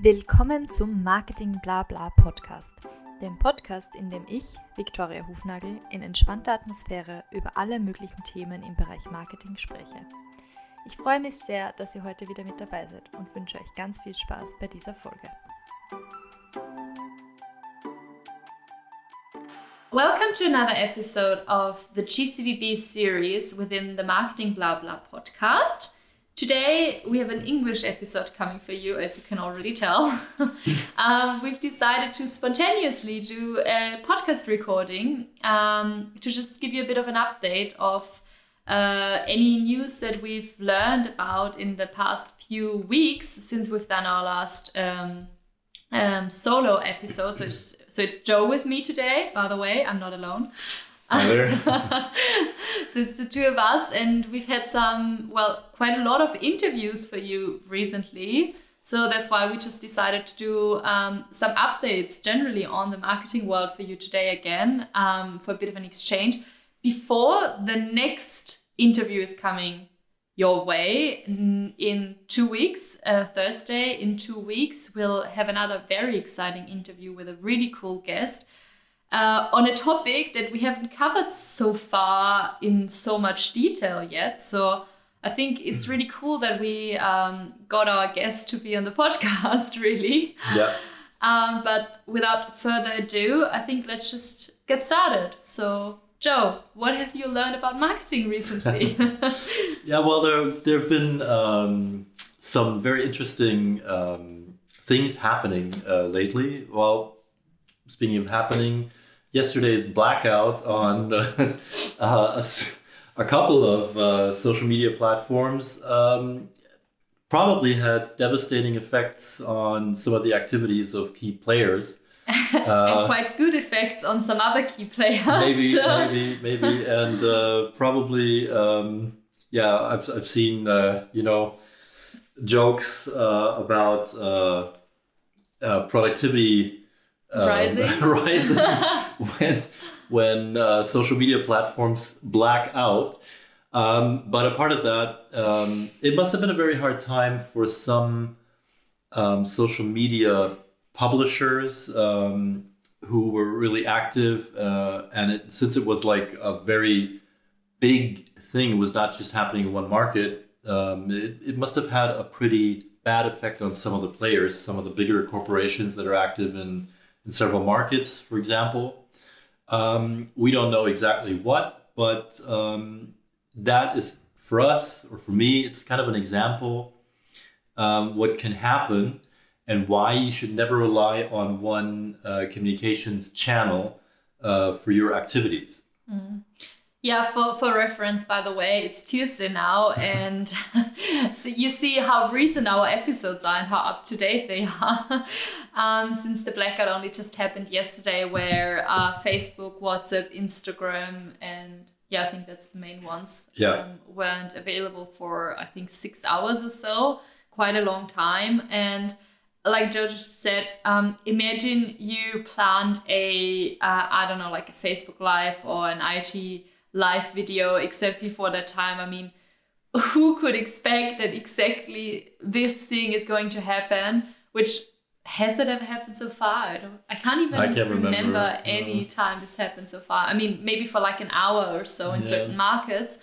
Willkommen zum Marketing Blabla Podcast, dem Podcast, in dem ich, Viktoria Hufnagel, in entspannter Atmosphäre über alle möglichen Themen im Bereich Marketing spreche. Ich freue mich sehr, dass ihr heute wieder mit dabei seid und wünsche euch ganz viel Spaß bei dieser Folge. Welcome to another episode of the GCVB series within the Marketing Blah podcast. Today we have an English episode coming for you, as you can already tell. um, we've decided to spontaneously do a podcast recording um, to just give you a bit of an update of uh, any news that we've learned about in the past few weeks since we've done our last um, um, solo episode. So it's, so it's Joe with me today, by the way. I'm not alone. So it's the two of us, and we've had some, well, quite a lot of interviews for you recently. So that's why we just decided to do um, some updates generally on the marketing world for you today again um, for a bit of an exchange before the next interview is coming your way. In two weeks uh, thursday in two weeks we'll have another very exciting interview with a really cool guest uh, on a topic that we haven't covered so far in so much detail yet so i think it's really cool that we um, got our guest to be on the podcast really yeah um, but without further ado i think let's just get started so Joe, what have you learned about marketing recently? yeah, well, there there have been um, some very interesting um, things happening uh, lately. Well, speaking of happening, yesterday's blackout on uh, a, a, couple of uh, social media platforms um, probably had devastating effects on some of the activities of key players. Uh, and quite good effects on some other key players. Maybe, maybe, maybe, and uh, probably, um, yeah. I've I've seen uh, you know jokes uh, about uh, uh, productivity rising, rising when when social media platforms black out. Um, but a part of that, um, it must have been a very hard time for some um, social media publishers um, who were really active, uh, and it, since it was like a very big thing, it was not just happening in one market. Um, it, it must have had a pretty bad effect on some of the players, some of the bigger corporations that are active in, in several markets, for example. Um, we don't know exactly what, but um, that is for us or for me, it's kind of an example um, what can happen and why you should never rely on one uh, communications channel uh, for your activities. Mm. Yeah, for, for reference, by the way, it's Tuesday now, and so you see how recent our episodes are and how up to date they are. um, since the blackout only just happened yesterday, where uh, Facebook, WhatsApp, Instagram, and yeah, I think that's the main ones, yeah. Um, weren't available for I think six hours or so, quite a long time, and like Joe just said, um, imagine you planned a uh, I don't know, like a Facebook Live or an IG live video exactly for that time. I mean, who could expect that exactly this thing is going to happen? Which has that ever happened so far? I, don't, I can't even I can't remember, remember any no. time this happened so far. I mean, maybe for like an hour or so in yeah. certain markets,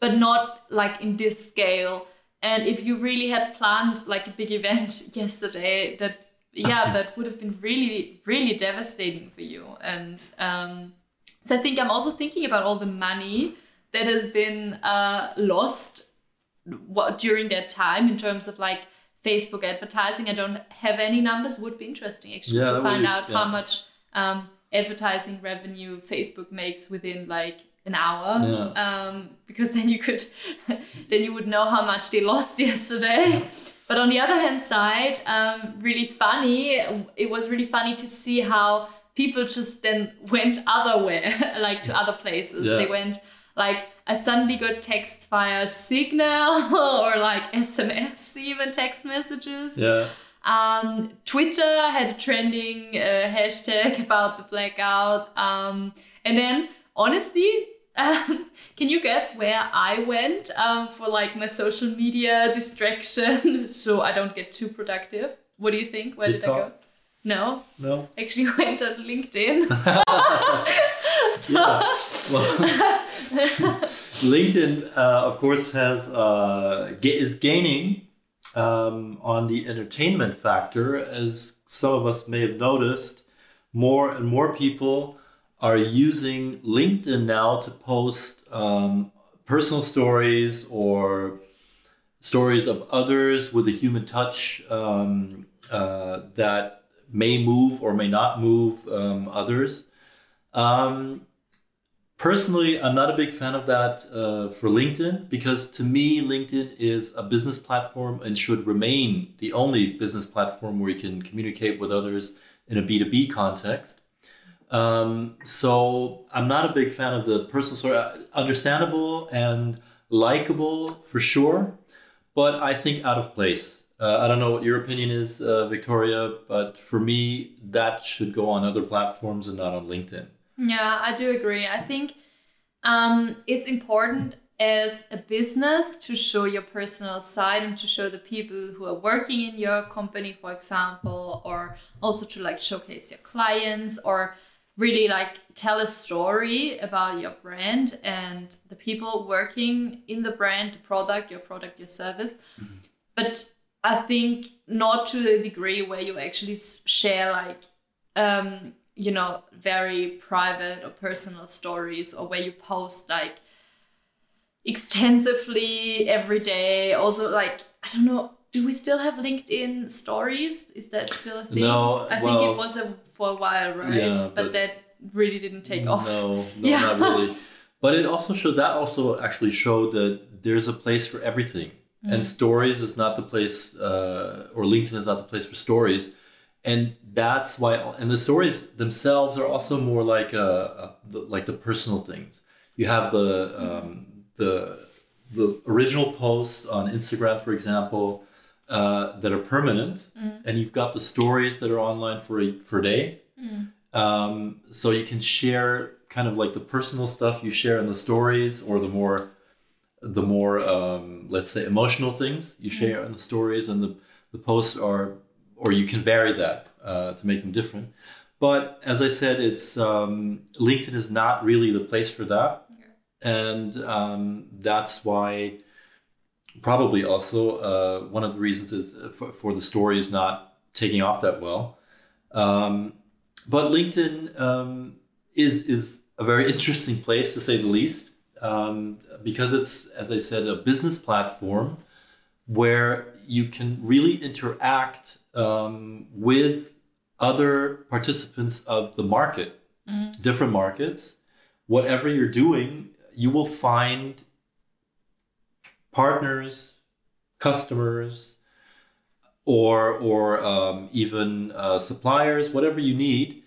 but not like in this scale and if you really had planned like a big event yesterday, that yeah, that would have been really, really devastating for you. And um, so I think I'm also thinking about all the money that has been uh, lost what, during that time in terms of like Facebook advertising. I don't have any numbers. Would be interesting actually yeah, to find out yeah. how much um, advertising revenue Facebook makes within like an hour yeah. um, because then you could then you would know how much they lost yesterday but on the other hand side um, really funny it was really funny to see how people just then went other way like to other places yeah. they went like I suddenly got texts via Signal or like SMS, even text messages. Yeah. Um, Twitter had a trending uh, hashtag about the blackout. Um, and then, honestly, um, can you guess where I went um, for like my social media distraction so I don't get too productive? What do you think? Where did I go? No, No. actually went on LinkedIn. Yeah. Well, LinkedIn, uh, of course, has uh, is gaining um, on the entertainment factor, as some of us may have noticed. More and more people are using LinkedIn now to post um, personal stories or stories of others with a human touch um, uh, that may move or may not move um, others. Um, personally, I'm not a big fan of that uh, for LinkedIn because to me, LinkedIn is a business platform and should remain the only business platform where you can communicate with others in a B2B context. Um, so I'm not a big fan of the personal story. Uh, Understandable and likable for sure, but I think out of place. Uh, I don't know what your opinion is, uh, Viktoria, but for me, that should go on other platforms and not on LinkedIn. Yeah, I do agree. I think um, it's important as a business to show your personal side and to show the people who are working in your company, for example, or also to like showcase your clients or really like tell a story about your brand and the people working in the brand, the product, your product, your service. But I think not to a degree where you actually share like um, you know, very private or personal stories, or where you post like extensively every day. Also, like, I don't know, do we still have LinkedIn stories? Is that still a thing? No, I think it was a, for a while, right? Yeah, but, but- that really didn't take off. No, no, Yeah. not really. But it also showed that also actually showed that there's a place for everything, Mm. and stories is not the place, uh, or LinkedIn is not the place for stories, and that's why. And the stories themselves are also more like a, a the, like the personal things. You have the um, the the original posts on Instagram, for example, uh, that are permanent, and you've got the stories that are online for a for a day. Um, so you can share kind of like the personal stuff you share in the stories, or the more the more um, let's say emotional things you share in the stories, and the the posts are, or you can vary that uh, to make them different. But as I said, it's um, LinkedIn is not really the place for that, and um, that's why probably also uh, one of the reasons is uh, for, for the stories not taking off that well. Um, but LinkedIn um, is is a very interesting place to say the least um, because it's, as I said, a business platform where you can really interact um, with other participants of the market, different markets. Whatever you're doing, you will find partners, customers, or or um, even uh, suppliers, whatever you need.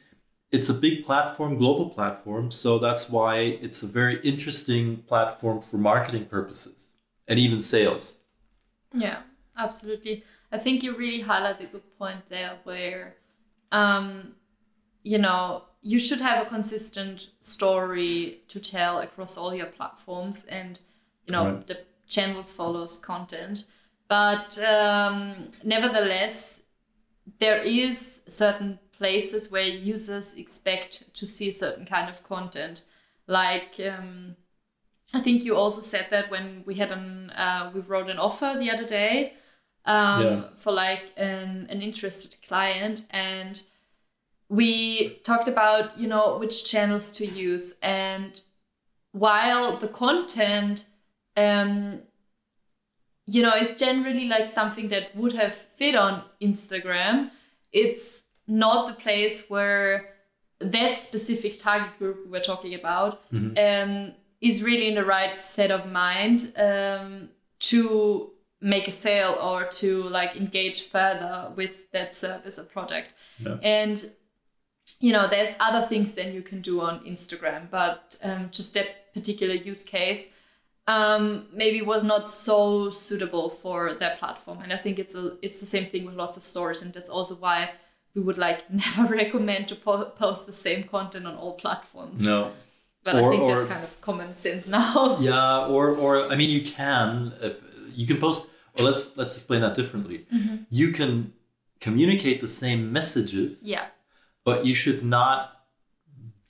It's a big platform, global platform, so that's why it's a very interesting platform for marketing purposes and even sales. Yeah, absolutely. I think you really highlight a good point there where, um, you know, you should have a consistent story to tell across all your platforms and, you know, Right. the channel follows content. But um, nevertheless, there is certain places where users expect to see a certain kind of content. Like, um, I think you also said that when we had an uh, we wrote an offer the other day um, Yeah. for like an, an interested client and we talked about you know which channels to use and while the content um, you know is generally like something that would have fit on Instagram it's not the place where that specific target group we were talking about um, is really in the right set of mind um, to make a sale or to like engage further with that service or product. Yeah. and you know there's other things that you can do on instagram but um, just that particular use case um, maybe was not so suitable for that platform. And i think it's a it's the same thing with lots of stores and that's also why we would like never recommend to po- post the same content on all platforms No. but Or- I think that's kind of common sense now. Yeah, or or I mean, you can if you can post. Or let's let's explain that differently. You can communicate the same messages, Yeah. but you should not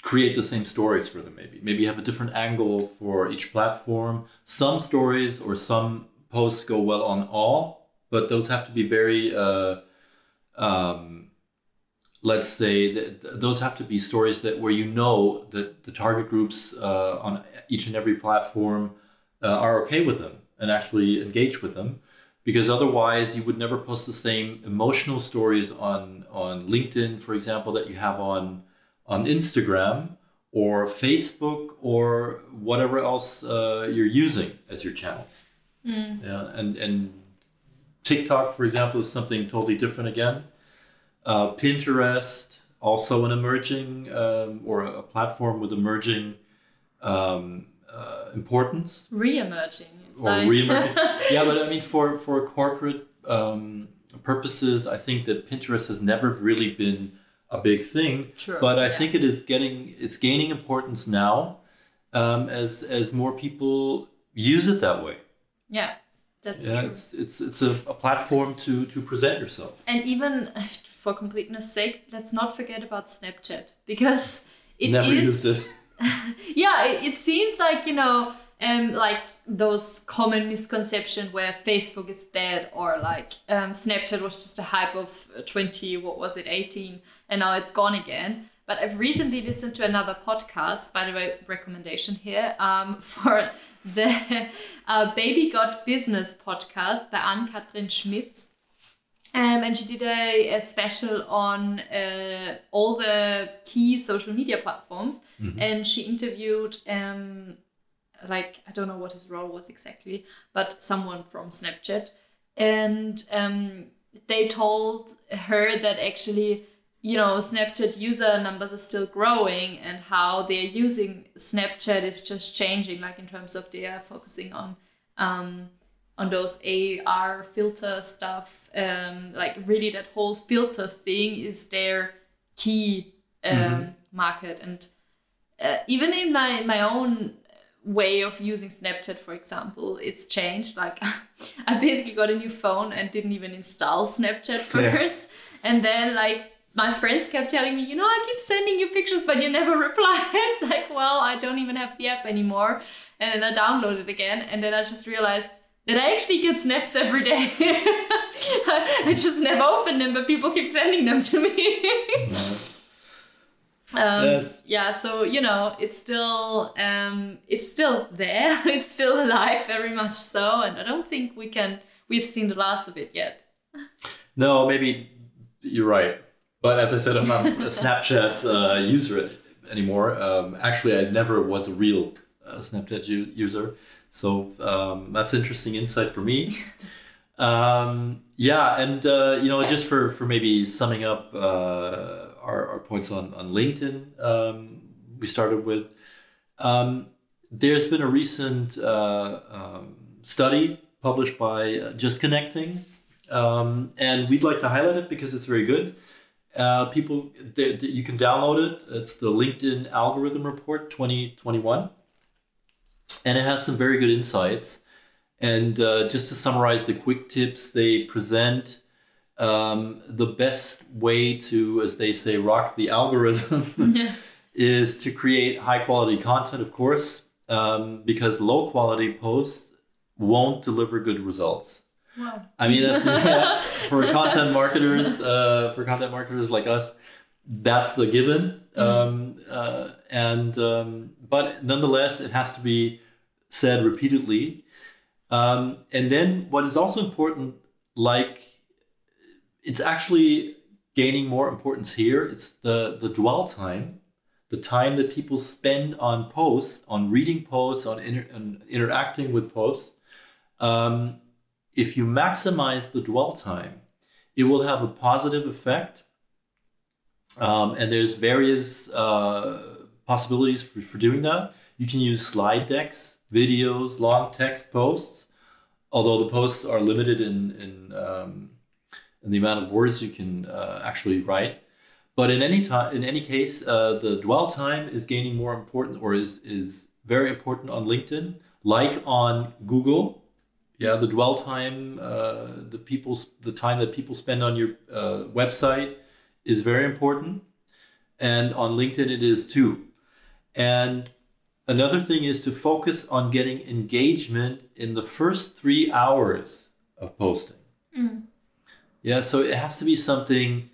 create the same stories for them maybe maybe you have a different angle for each platform some stories or some posts go well on all but those have to be very uh, um, let's say that those have to be stories that where you know that the target groups uh, on each and every platform uh, are okay with them and actually engage with them. Because otherwise you would never post the same emotional stories on on linkedin for example that you have on on instagram or facebook or whatever else uh, you're using as your channels yeah and and tiktok for example is something totally different again uh, Pinterest, also an emerging um, or a platform with emerging um, uh, importance Re-emerging. It's or like re-emerging. yeah, but I mean, for for corporate um, purposes, I think that Pinterest has never really been a big thing. True, But I yeah. think it is getting it's gaining importance now um, as as more people use it that way. yeah, that's yeah, true. it's it's it's a, a platform to to present yourself. And even for completeness sake, let's not forget about Snapchat because it is. Never used it. yeah, it, it seems like you know, um, like those common misconception where Facebook is dead or like um, Snapchat was just a hype of twenty, what was it, eighteen, and now it's gone again. But I've recently listened to another podcast, by the way, recommendation here, um, for the uh, Baby Got Business podcast by Ann-Kathrin Schmitz. Um, and she did a, a special on uh, all the key social media platforms. And she interviewed, um, like, I don't know what his role was exactly, but someone from Snapchat. And um, they told her that actually, you know, Snapchat user numbers are still growing and how they're using Snapchat is just changing, like, in terms of they are focusing on. On those AR filter stuff. Um, like really, that whole filter thing is their key um, market. And uh, even in my my own way of using Snapchat, for example, it's changed. Like I basically got a new phone and didn't even install Snapchat Yeah. first, and then like. My friends kept telling me, you know, I keep sending you pictures, but you never reply. it's like, well, I don't even have the app anymore. And then I downloaded it again, and then I just realized that I actually get snaps every day. I just never open them, but people keep sending them to me. um, Yes. Yeah, so you know, it's still um, it's still there. It's still alive, very much so, and I don't think we can. We've seen the last of it yet. No, maybe you're right. But as I said, I'm not a Snapchat uh, user anymore. Um, actually, I never was a real uh, Snapchat u- user. So um, that's interesting insight for me. Um, yeah, and uh, you know, just for, for maybe summing up uh, our, our points on, on LinkedIn, um, we started with. Um, there's been a recent uh, um, study published by uh, Just Connecting, um, and we'd like to highlight it because it's very good. Uh, people, they, they- you can download it. It's the LinkedIn Algorithm Report 2021, and it has some very good insights. And uh, just to summarize the quick tips they present, um, the best way to, as they say, rock the algorithm is to create high quality content, of course, um, because low quality posts won't deliver good results. Wow. I mean, that's for content marketers, uh, for content marketers like us, that's the given. Um, uh, and um, but nonetheless, it has to be said repeatedly. Um, and then, what is also important, like it's actually gaining more importance here. It's the the dwell time, the time that people spend on posts, on reading posts, on, inter- on interacting with posts. Um, if you maximize the dwell time, it will have a positive effect. Um, and there's various uh, possibilities for, for doing that. You can use slide decks, videos, long text posts. Although the posts are limited in in, um, in the amount of words you can uh, actually write, but in any time, in any case, uh, the dwell time is gaining more important, or is is very important on LinkedIn, like on Google Yeah, the dwell time, uh, the people's the time that people spend on your uh, website is very important, and on LinkedIn it is too. And another thing is to focus on getting engagement in the first three hours of posting. Yeah, so it has to be something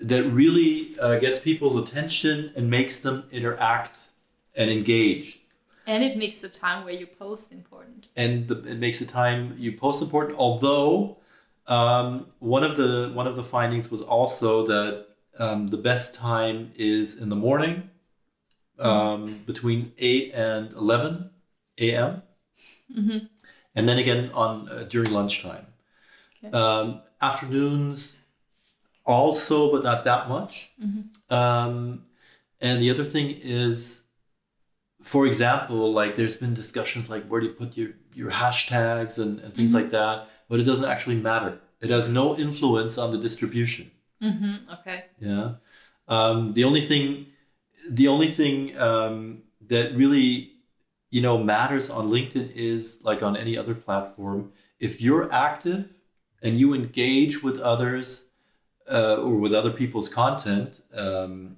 that really uh, gets people's attention and makes them interact and engage. And it makes the time where you post important. and the, it makes the time you post important. Although um, one of the one of the findings was also that um, the best time is in the morning, um, between eight and eleven a.m. and then again on uh, during lunchtime. Okay. Um, afternoons also, but not that much. Um, and the other thing is for example, like there's been discussions like where do you put your, your hashtags and, and things like that, but it doesn't actually matter. It has no influence on the distribution. Mm-hmm. Okay. Yeah. Um, the only thing, the only thing um, that really, you know, matters on LinkedIn is like on any other platform. If you're active and you engage with others uh, or with other people's content, um,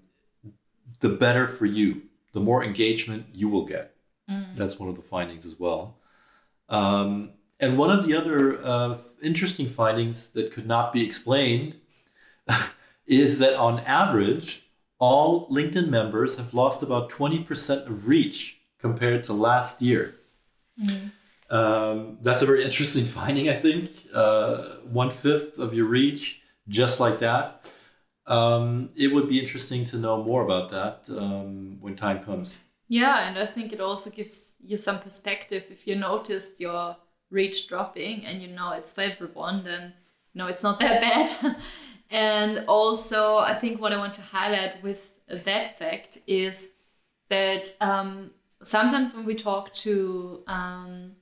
the better for you. The more engagement you will get. That's one of the findings as well. Um, and one of the other uh, interesting findings that could not be explained is that on average, all LinkedIn members have lost about 20% of reach compared to last year. Um, that's a very interesting finding, I think. Uh, one fifth of your reach, just like that. Um, it would be interesting to know more about that um, when time comes. Yeah, and I think it also gives you some perspective. If you noticed your reach dropping and you know it's for everyone, then no, it's not that bad. And also, I think what I want to highlight with that fact is that um, sometimes when we talk to um,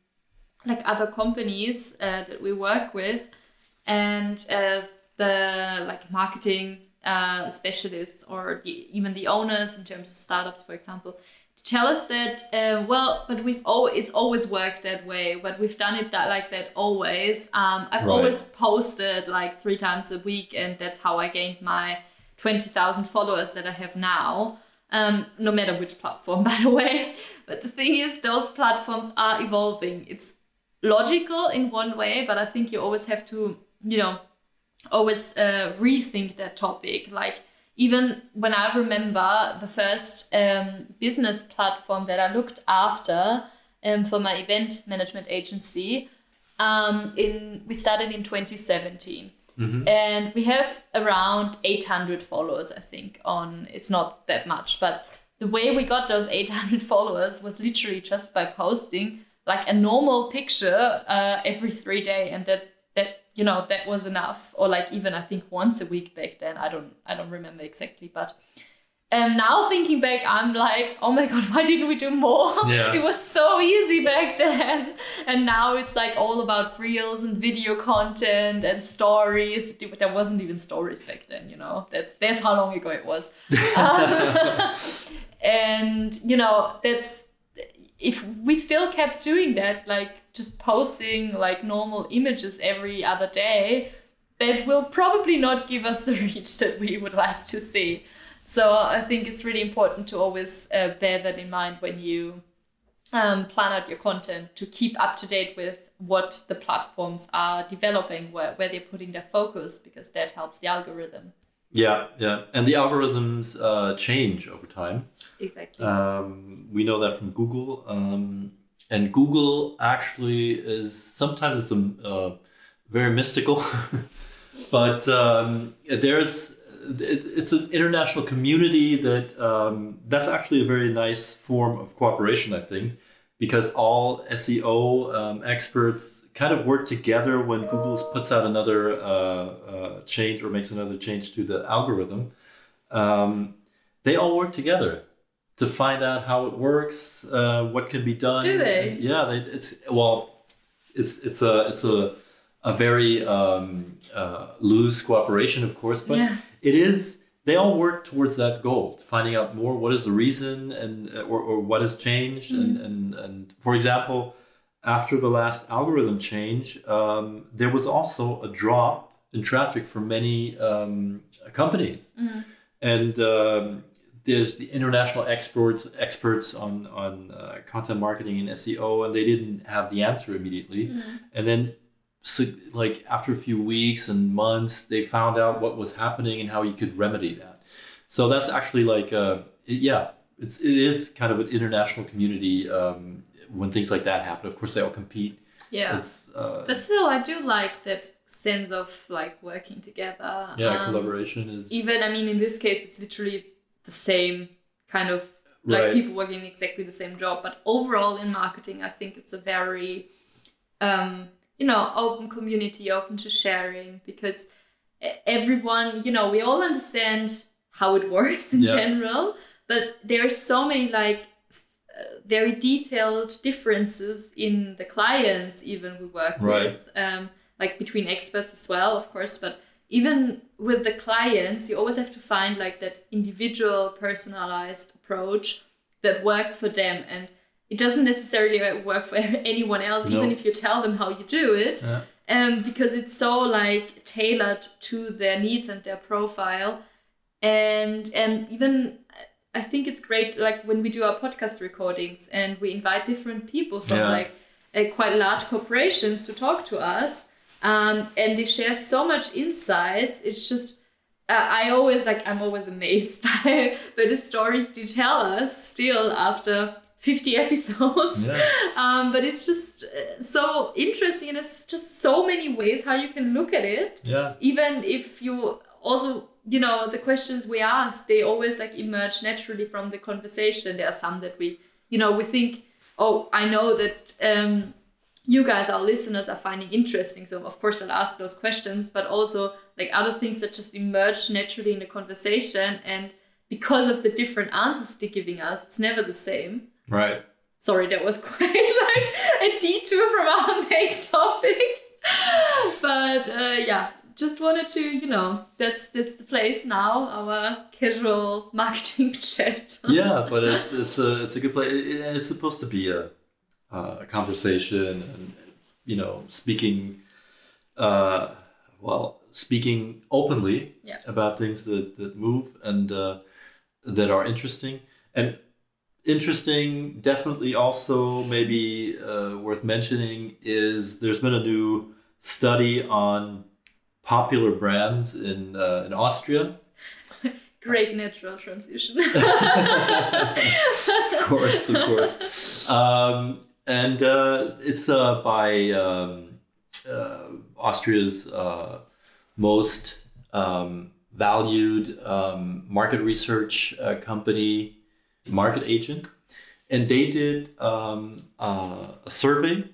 like other companies uh, that we work with and uh, the like marketing uh, specialists or the, even the owners in terms of startups for example tell us that uh, well but we've oh it's always worked that way but we've done it that like that always um, i've Right. always posted like three times a week and that's how i gained my 20000 followers that i have now um, no matter which platform by the way but the thing is those platforms are evolving it's logical in one way but i think you always have to you know always uh, rethink that topic. Like even when I remember the first um, business platform that I looked after um, for my event management agency, um, in we started in 2017. And we have around 800 followers, I think, on it's not that much, but the way we got those 800 followers was literally just by posting like a normal picture uh, every three day and that you know that was enough. Or like even i think once a week back then. I don't i don't remember exactly but and now thinking back i'm like oh my god why didn't we do more? Yeah. it was so easy back then. And now it's like all about reels and video content and stories. There wasn't even stories back then you know? That's that's how long ago it was. Um, and you know that's if we still kept doing that like just posting like normal images every other day that will probably not give us the reach that we would like to see. So i think it's really important to always uh, bear that in mind when you um, plan out your content to keep up to date with what the platforms are developing where, where they're putting their focus because that helps the algorithm Yeah, yeah. And the algorithms uh, change over time. exactly Um, we know that from Google. Um, and Google actually is sometimes it's a, uh, very mystical, but um, there's it, it's an international community that um, that's actually a very nice form of cooperation, I think, because all SEO um, experts kind of work together when Google puts out another uh, uh, change or makes another change to the algorithm. Um, they all work together to find out how it works, uh, what can be done. Do they? Yeah, they, it's well, it's it's a it's a a very um, uh, loose cooperation, of course, but Yeah. it is. They all work towards that goal, finding out more. What is the reason, and or, or what has changed, and, and and for example, after the last algorithm change, um, there was also a drop in traffic for many um, companies. And um, there's the international experts experts on on uh, content marketing and SEO, and they didn't have the answer immediately. And then, so, like after a few weeks and months, they found out what was happening and how you could remedy that. So that's actually like, uh, yeah, it's it is kind of an international community um, when things like that happen. Of course, they all compete. Yeah. Uh, But still, I do like that sense of like working together. yeah, Um, collaboration is Even, I mean, in this case, it's literally the same kind of like Right. people working exactly the same job. But overall, in marketing, I think it's a very, um, you know, open community, open to sharing because everyone, you know, we all understand how it works in Yeah. general, but there are so many like uh, very detailed differences in the clients even we work Right. with um, like between experts as well of course but even with the clients you always have to find like that individual personalized approach that works for them and it doesn't necessarily work for anyone else No. even if you tell them how you do it Yeah. um, because it's so like tailored to their needs and their profile and and even i think it's great like when we do our podcast recordings and we invite different people from Yeah. like uh, quite large corporations to talk to us um, and they share so much insights it's just uh, i always like i'm always amazed by, by the stories they tell us still after 50 episodes Yeah. um, but it's just uh, so interesting and it's just so many ways how you can look at it yeah. even if you also you know the questions we ask they always like emerge naturally from the conversation. There are some that we you know we think oh i know that um you guys our listeners are finding interesting so of course i'll ask those questions. But also like other things that just emerge naturally in the conversation and because of the different answers they're giving us it's never the same. Right. sorry that was quite like a detour from our main topic. But uh, yeah just wanted to you know that's that's the place now our casual marketing chat yeah, but it's it's a it's a good place, and it's supposed to be a a conversation, and you know, speaking, uh, well, speaking openly Yeah. about things that that move and uh, that are interesting and interesting. Definitely, also maybe uh, worth mentioning is there's been a new study on popular brands in uh, in Austria. great natural transition of course, of course. Um, and uh, it's uh, by um, uh, Austria's uh, most um, valued um, market research uh, company, Marketagent. And they did um, uh, a survey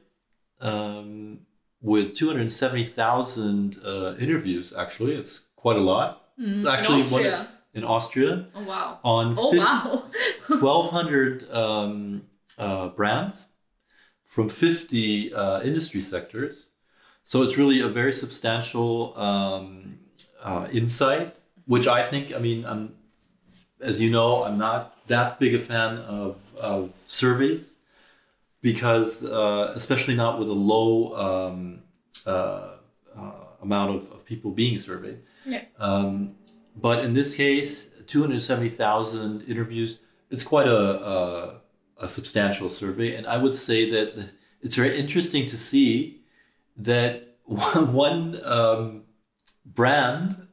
um, with 270,000 uh, interviews, actually. It's quite a lot. It's actually in one- Austria. in Austria oh wow on oh fif- wow 1,200 um, uh, brands from 50 uh, industry sectors. So it's really a very substantial um, uh, insight, which I think, I mean, I'm, as you know, I'm not that big a fan of, of surveys because, uh, especially not with a low um, uh, uh, amount of, of people being surveyed. yeah Um, but in this case, 270,000 interviews, it's quite a, a, a substantial survey. And I would say that it's very interesting to see that one, one um, brand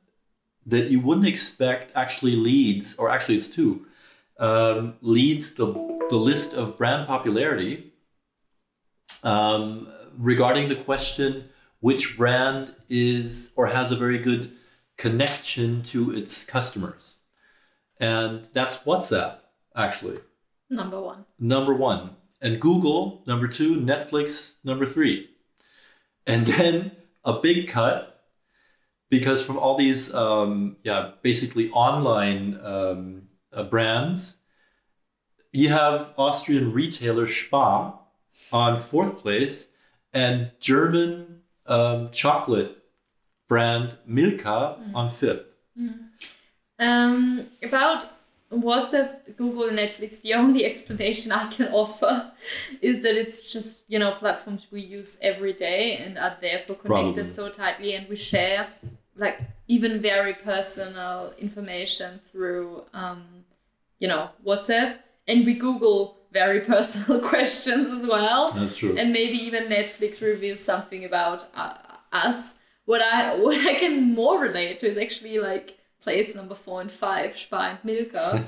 that you wouldn't expect actually leads, or actually it's two, um, leads the, the list of brand popularity um, regarding the question which brand is or has a very good connection to its customers. And that's WhatsApp, actually, number one number one. And Google, number two. Netflix, number three. And then a big cut because from all these, um, yeah, basically online um, uh, brands, you have Austrian retailer Spar on fourth place and German um, chocolate brand Milka on fifth. um about WhatsApp, Google, and Netflix, the only explanation I can offer is that it's just, you know, platforms we use every day and are therefore connected Probably. so tightly and we share like even very personal information through, um, you know, WhatsApp and we Google very personal questions as well That's true. and maybe even Netflix reveals something about uh, us. What I what I can more relate to is actually like place number four and five, Spar and Milka,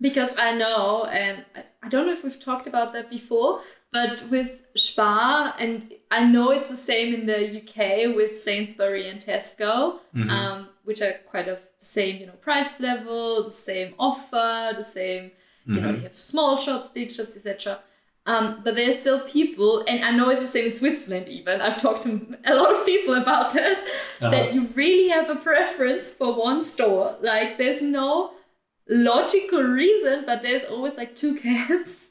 because I know, and I, don't know if we've talked about that before, but with Spar, and I know it's the same in the UK with Sainsbury and Tesco, um, which are quite of the same, you know, price level, the same offer, the same, you know, they have small shops, big shops, etc. Um, but there's still people, and I know it's the same in Switzerland. Even I've talked to a lot of people about it. That Uh-huh. you really have a preference for one store. Like there's no logical reason, but there's always like two camps,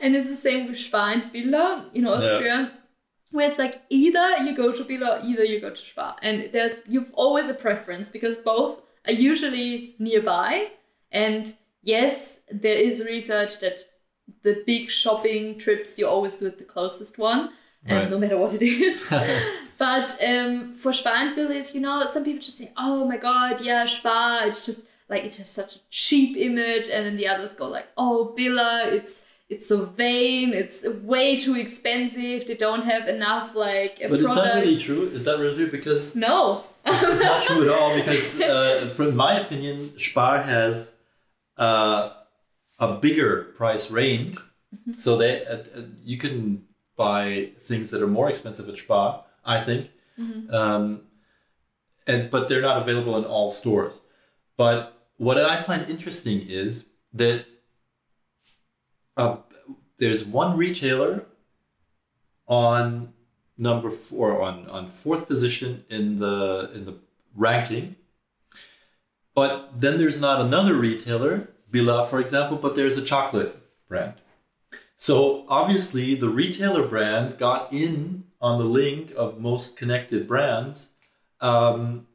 and it's the same with Spar and Billa in Austria. Where it's like either you go to Billa or either you go to Spar, and there's you've always a preference because both are usually nearby, and yes, there is research that the big shopping trips you always do at the closest one, um, no matter what it is. but um, for Spar and Bill is, you know, some people just say, oh my god, yeah, Spar, it's just like it's just such a cheap image, and then the others go like, oh, Billa, it's it's so vain, it's way too expensive, they don't have enough like a But is product. that really true? Is that really true? Because no. it's not true at all. Because, uh, from my opinion, Spar has uh, a bigger price range, so they uh, uh, you can buy things that are more expensive at Spar. I think, um, and but they're not available in all stores. But what I find interesting is that uh, there's one retailer on number four on on fourth position in the in the ranking but then there's not another retailer Billa for example but there's a chocolate brand so obviously the retailer brand got in on the link of most connected brands um,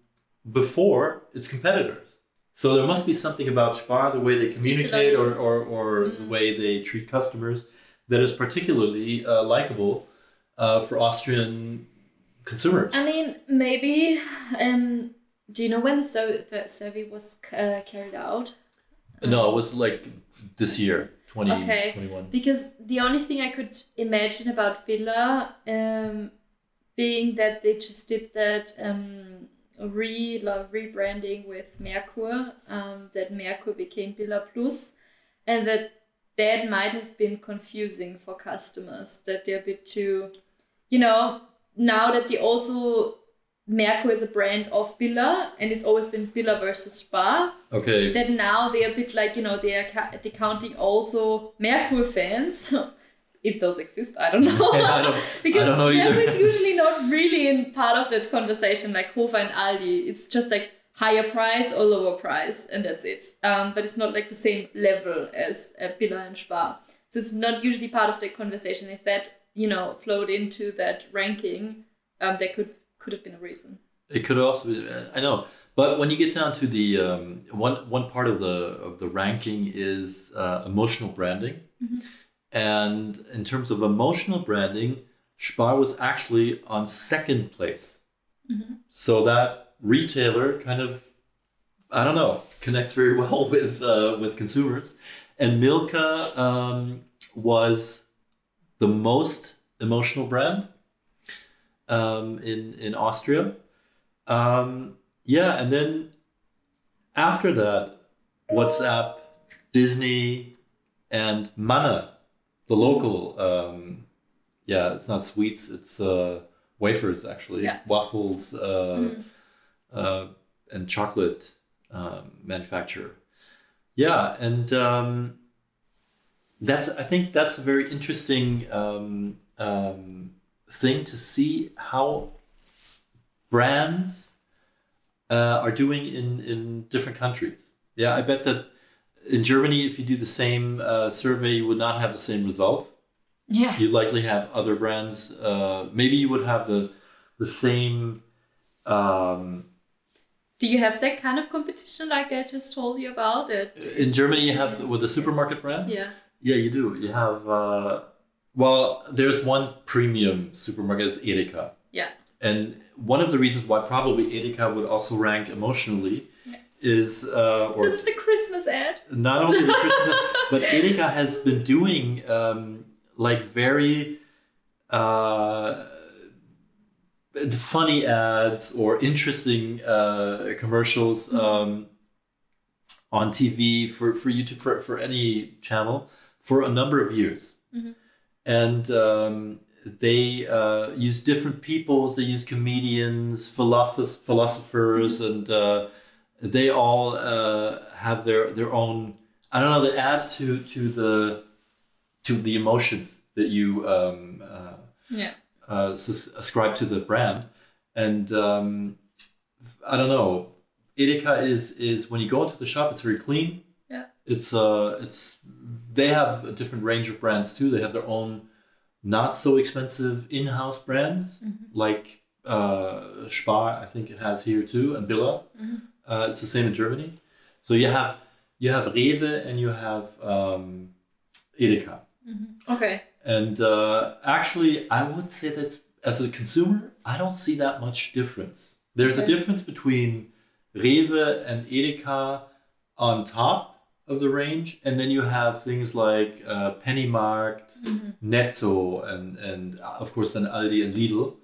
before its competitors so there must be something about Spar the way they communicate or, or, or the way they treat customers that is particularly uh, likable uh, for Austrian consumers. I mean, maybe. Um, do you know when the survey was uh, carried out? No, it was like this year, 2021. Okay. Because the only thing I could imagine about Billa um, being that they just did that um, re rebranding with Merkur, um, that Merkur became Billa Plus, and that that might have been confusing for customers, that they're a bit too, you know, now that they also. Merkur is a brand of Billa, and it's always been Billa versus Spar. Okay. that now they're a bit like you know they are ca- they're counting also Merkur fans if those exist I don't know I don't- because I don't is usually not really in part of that conversation like Hofer and Aldi it's just like higher price or lower price and that's it um, but it's not like the same level as uh, Billa and Spar. so it's not usually part of the conversation if that you know flowed into that ranking um, that could could have been a reason. It could also be. uh, I know, but when you get down to the um, one one part of the of the ranking is uh, emotional branding, and in terms of emotional branding, Spar was actually on second place. So that retailer kind of, I don't know, connects very well with uh, with consumers, and Milka um, was the most emotional brand um, in in Austria. Um, yeah, and then after that, WhatsApp, Disney, and Manner, the local. Um, yeah, it's not sweets; it's uh, wafers actually, Yeah. waffles, uh, uh, and chocolate um, manufacturer. Yeah, and um, that's I think that's a very interesting um, um, thing to see how brands uh, are doing in in different countries. Yeah, I bet that in Germany, if you do the same uh, survey, you would not have the same result. yeah You'd likely have other brands. Uh, maybe you would have the the same um, Do you have that kind of competition like I just told you about it? In Germany, you have with the supermarket brands. Yeah. Yeah, you do. You have. Uh, well, there's one premium supermarket. It's Edeka. Yeah. And one of the reasons why probably Edeka would also rank emotionally is uh, or Because of the Christmas ad. not only the Christmas, ad, but Edeka has been doing um, like very uh, funny ads or interesting uh, commercials um, on TV for, for YouTube for, for any channel for a number of years. Mhm. And um, they uh, use different peoples, they use comedians, philosoph- philosophers, and uh, they all uh, have their, their own, I don't know, they add to, to the to the emotions that you um, uh, Yeah. uh, ascribe to the brand. And um, I don't know, Edeka is is when you go into the shop, it's very clean. It's uh, it's they have a different range of brands too. They have their own not so expensive in-house brands like uh, Spar, I think it has here too, and Billa. Uh, it's the same in Germany. So you have you have Rewe and you have um, Edeka. Okay. And uh, actually, I would say that as a consumer, I don't see that much difference. There's a difference between Rewe and Edeka on top of the range, and then you have things like uh, Pennymarkt, Netto, and and uh, of course then Aldi and Lidl.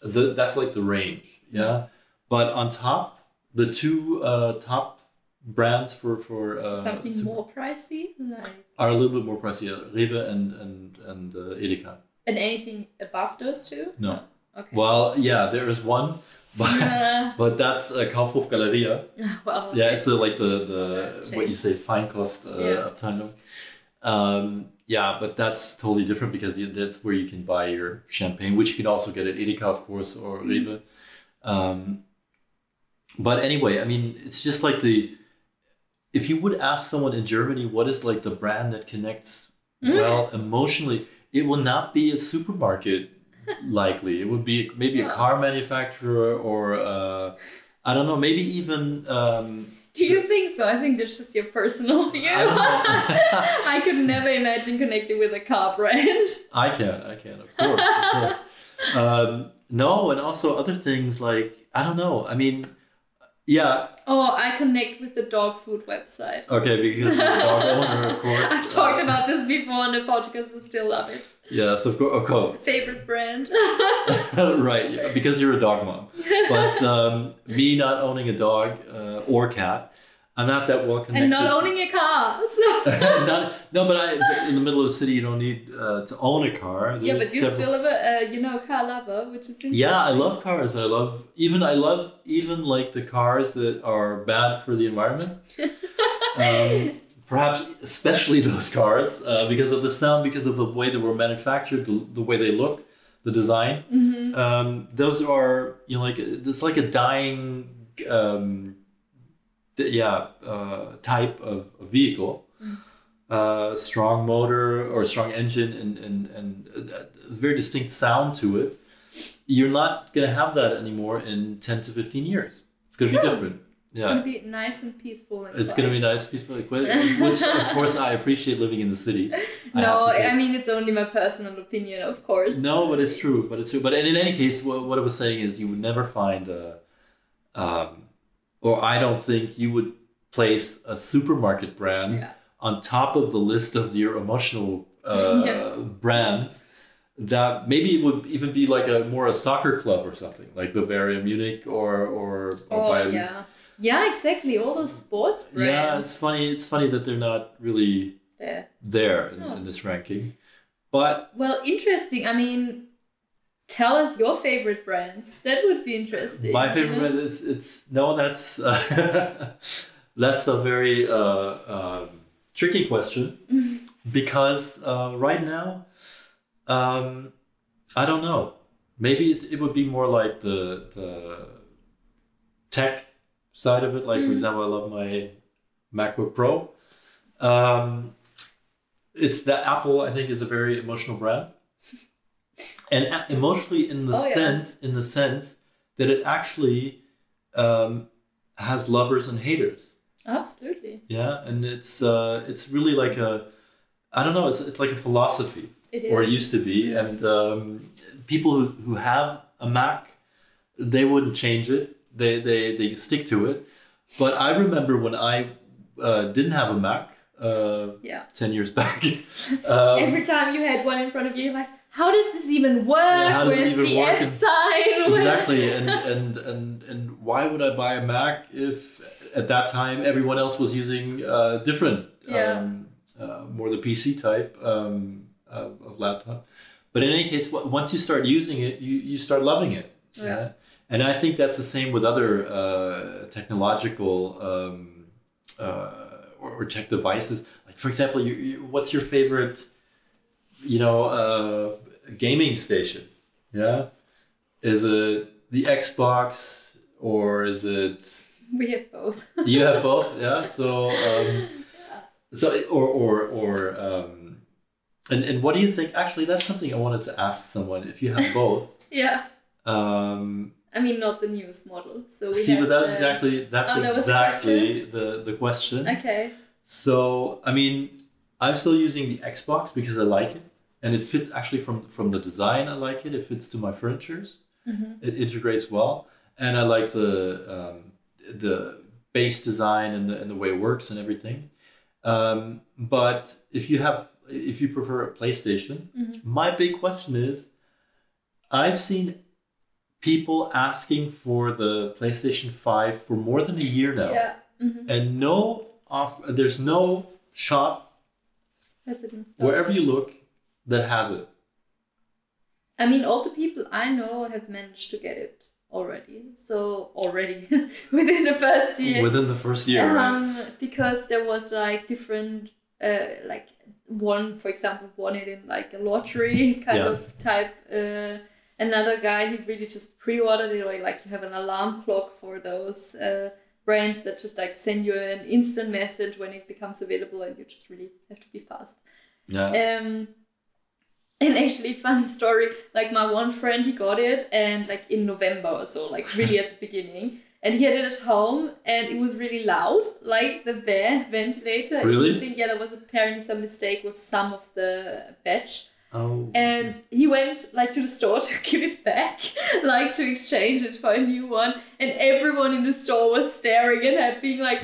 The, that's like the range, yeah. But on top, the two uh, top brands for for uh, something more pricey? Like are a little bit more pricey. Rewe and and and uh, Edeka. and anything above those two? No. Okay. Well, yeah, there is one, but Uh, but that's uh, Kaufhof Galeria. well. Yeah, it's uh, like the the what you say Feinkost uh, Yeah. Abteilung. Um, yeah, but that's totally different because that's where you can buy your champagne, which you can also get at Edeka, of course, or Mm-hmm. Rewe. Um, but anyway, I mean, it's just like the if you would ask someone in Germany what is like the brand that connects Mm. well emotionally, it will not be a supermarket likely. It would be maybe a car manufacturer or uh, I don't know, maybe even um, Do you think so? I think that's just your personal view. I. I could never imagine connecting with a car brand. I can, I can, of course, of course. Um, no, and also other things like I don't know. I mean, yeah, Oh, I connect with the dog food website. okay, because you're a dog owner, of course. I've talked about this before on the podcast and still love it. Yes, of course, of course. Favorite brand. right, yeah, because you're a dog mom. But um, me not owning a dog uh, or cat, I'm not that well connected. and not owning a car. So. Not- no, but I, in the middle of the city, you don't need uh, to own a car. yeah, but you're several- still a uh, you know car lover, which is Yeah, I love cars. I love even I love even like the cars that are bad for the environment. um, perhaps especially those cars uh, because of the sound, because of the way they were manufactured, the, the way they look, the design. Mm-hmm. Um, those are you know like it's like a dying um, yeah uh, type of, vehicle. Uh, strong motor or strong engine and and, and a, very distinct sound to it. You're not gonna have that anymore in ten to fifteen years. It's gonna be different. It's gonna be nice and peaceful. And it's gonna be nice, peaceful, quiet, which of course I appreciate living in the city. I No. I mean it's only my personal opinion, of course. No, but it's true. But it's true. But in any case, what, what I was saying is you would never find a, um, or I don't think you would place a supermarket brand Yeah. on top of the list of your emotional uh, Yeah. brands. That maybe it would even be like a more a soccer club or something like Bavaria Munich or or, or Oh Bayern. yeah, yeah, exactly. All those sports brands. Yeah, it's funny. It's funny that they're not really there. there in, Oh. in this ranking. But Well, interesting. I mean, tell us your favorite brands. That would be interesting. My you favorite know? brand is it's no that's uh, that's a very uh, um, tricky question because uh, right now um, I don't know maybe it's, it would be more like the the tech side of it like for Mhm. example I love my MacBook Pro um, it's that Apple I think is a very emotional brand and emotionally in the Oh, yeah. sense in the sense that it actually um, has lovers and haters. Absolutely. Yeah, and it's uh, it's really like a, I don't know, it's, it's like a philosophy, It or it used to be, and um, people who, who have a Mac, they wouldn't change it. They they they stick to it. But I remember when I uh, didn't have a Mac, uh, Yeah. ten years back. um, Every time you had one in front of you, you're like, how does this even work? Yeah, how does it Where's the work? sign? Exactly and, and and and why would i buy a mac if at that time everyone else was using uh, different Yeah. um, uh, more the pc type um, of, of laptop but in any case w- once you start using it you, you start loving it Yeah. and i think that's the same with other uh, technological um, uh, or, or tech devices like for example you, you, what's your favorite you know uh, gaming station yeah is it the Xbox or is it we have both. you have both? Yeah. So um, so or or or um, and and what do you think? Actually, that's something I wanted to ask someone. If you have both, yeah. um, I mean, not the newest model. So we see, but that's the- exactly that's Oh, that was the exactly the the question. Okay. So I mean, I'm still using the Xbox because I like it, and it fits actually from from the design. I like it. It fits to my furnitures. Mhm. It integrates well, and I like the um, the base design and the and the way it works and everything. Um, but if you have if you prefer a PlayStation, Mhm. my big question is, I've seen people asking for the PlayStation Five for more than a year now Yeah. hmm and no off there's no shop That's it. in stock. wherever you look that has it I mean, all the people I know have managed to get it already. So already within the first year. within the first year right? um, because there was like different, uh, like one, for example, won it in like a lottery kind Yeah. of type. Uh, another guy, he really just pre-ordered it, or like you have an alarm clock for those uh, brands that just like send you an instant message when it becomes available, and you just really have to be fast. yeah Um, and actually, funny story. Like my one friend, he got it, and like in November or so, like really at the beginning, and he had it at home, and it was really loud, like the bear ventilator. Really? I think yeah, there was apparently some mistake with some of the batch, oh and he went like to the store to give it back, like to exchange it for a new one, and everyone in the store was staring at him, being like.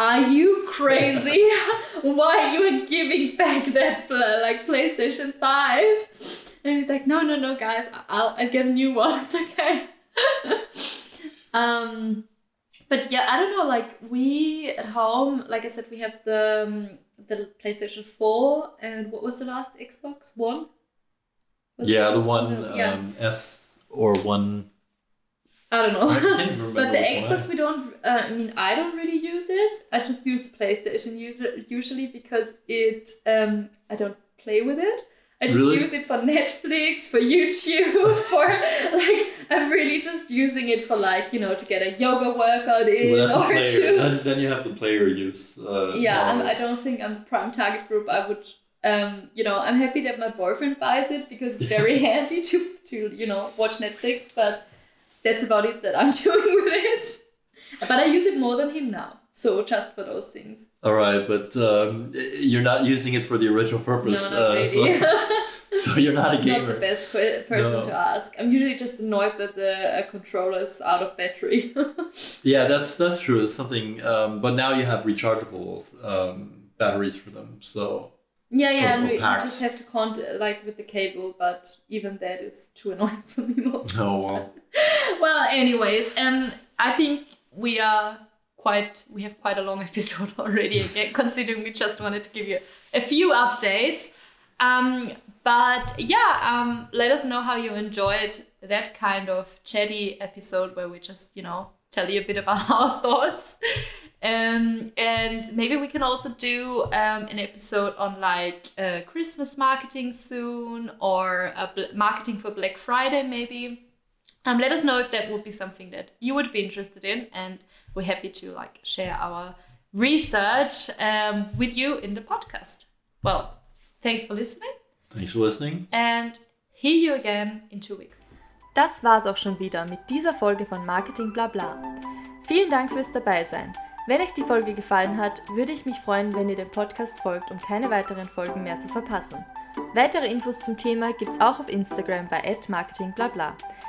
Are you crazy? Why you are giving back that like PlayStation Five? And he's like, no, no, no, guys, I'll, I'll get a new one. It's okay. um, but yeah, I don't know. Like we at home, like I said, we have the um, the PlayStation Four, and what was the last Xbox One? Was yeah the one No, yeah, um, s or one I don't I know. remember But the which one. Xbox, we don't. Uh, I mean, I don't really use it. I just use the PlayStation usually because it. Um, I don't play with it. I just Really? use it for Netflix, for YouTube, for like. I'm really just using it for like you know to get a yoga workout in well, or to. Then, then you have the player use uh, Yeah, I'm. I don't think I'm the prime target group. I would. Um, you know, I'm happy that my boyfriend buys it because it's very handy to to you know watch Netflix, but that's about it that I'm doing with it. But I use it more than him now, so just for those things. all right but um, you're not using it for the original purpose no, not uh, really. so, so you're not a gamer. not the best person No. to ask. I'm usually just annoyed that the uh, is out of battery. Yeah, that's that's true. It's something, um, but now you have rechargeable um, batteries for them. So yeah, yeah, Or- and or we you packs. just have to contact like with the cable, but even that is too annoying for me most. oh well. well anyways um i think we are quite we have quite a long episode already again considering we just wanted to give you a few updates. Um but yeah um let us know how you enjoyed that kind of chatty episode where we just you know tell you a bit about our thoughts. Um and maybe we can also do um, an episode on like uh, christmas marketing soon or marketing for black friday maybe um, let us know if that would be something that you would be interested in, and we're happy to like share our research um, with you in the podcast. Well, thanks for listening Thanks for listening. and hear you again in two weeks. Das war's auch schon wieder mit dieser Folge von Marketing Blabla. Vielen Dank fürs Dabeisein. Wenn euch die Folge gefallen hat, würde ich mich freuen, wenn ihr dem Podcast folgt, um keine weiteren Folgen mehr zu verpassen. Weitere Infos zum Thema gibt's auch auf Instagram bei @marketingblabla.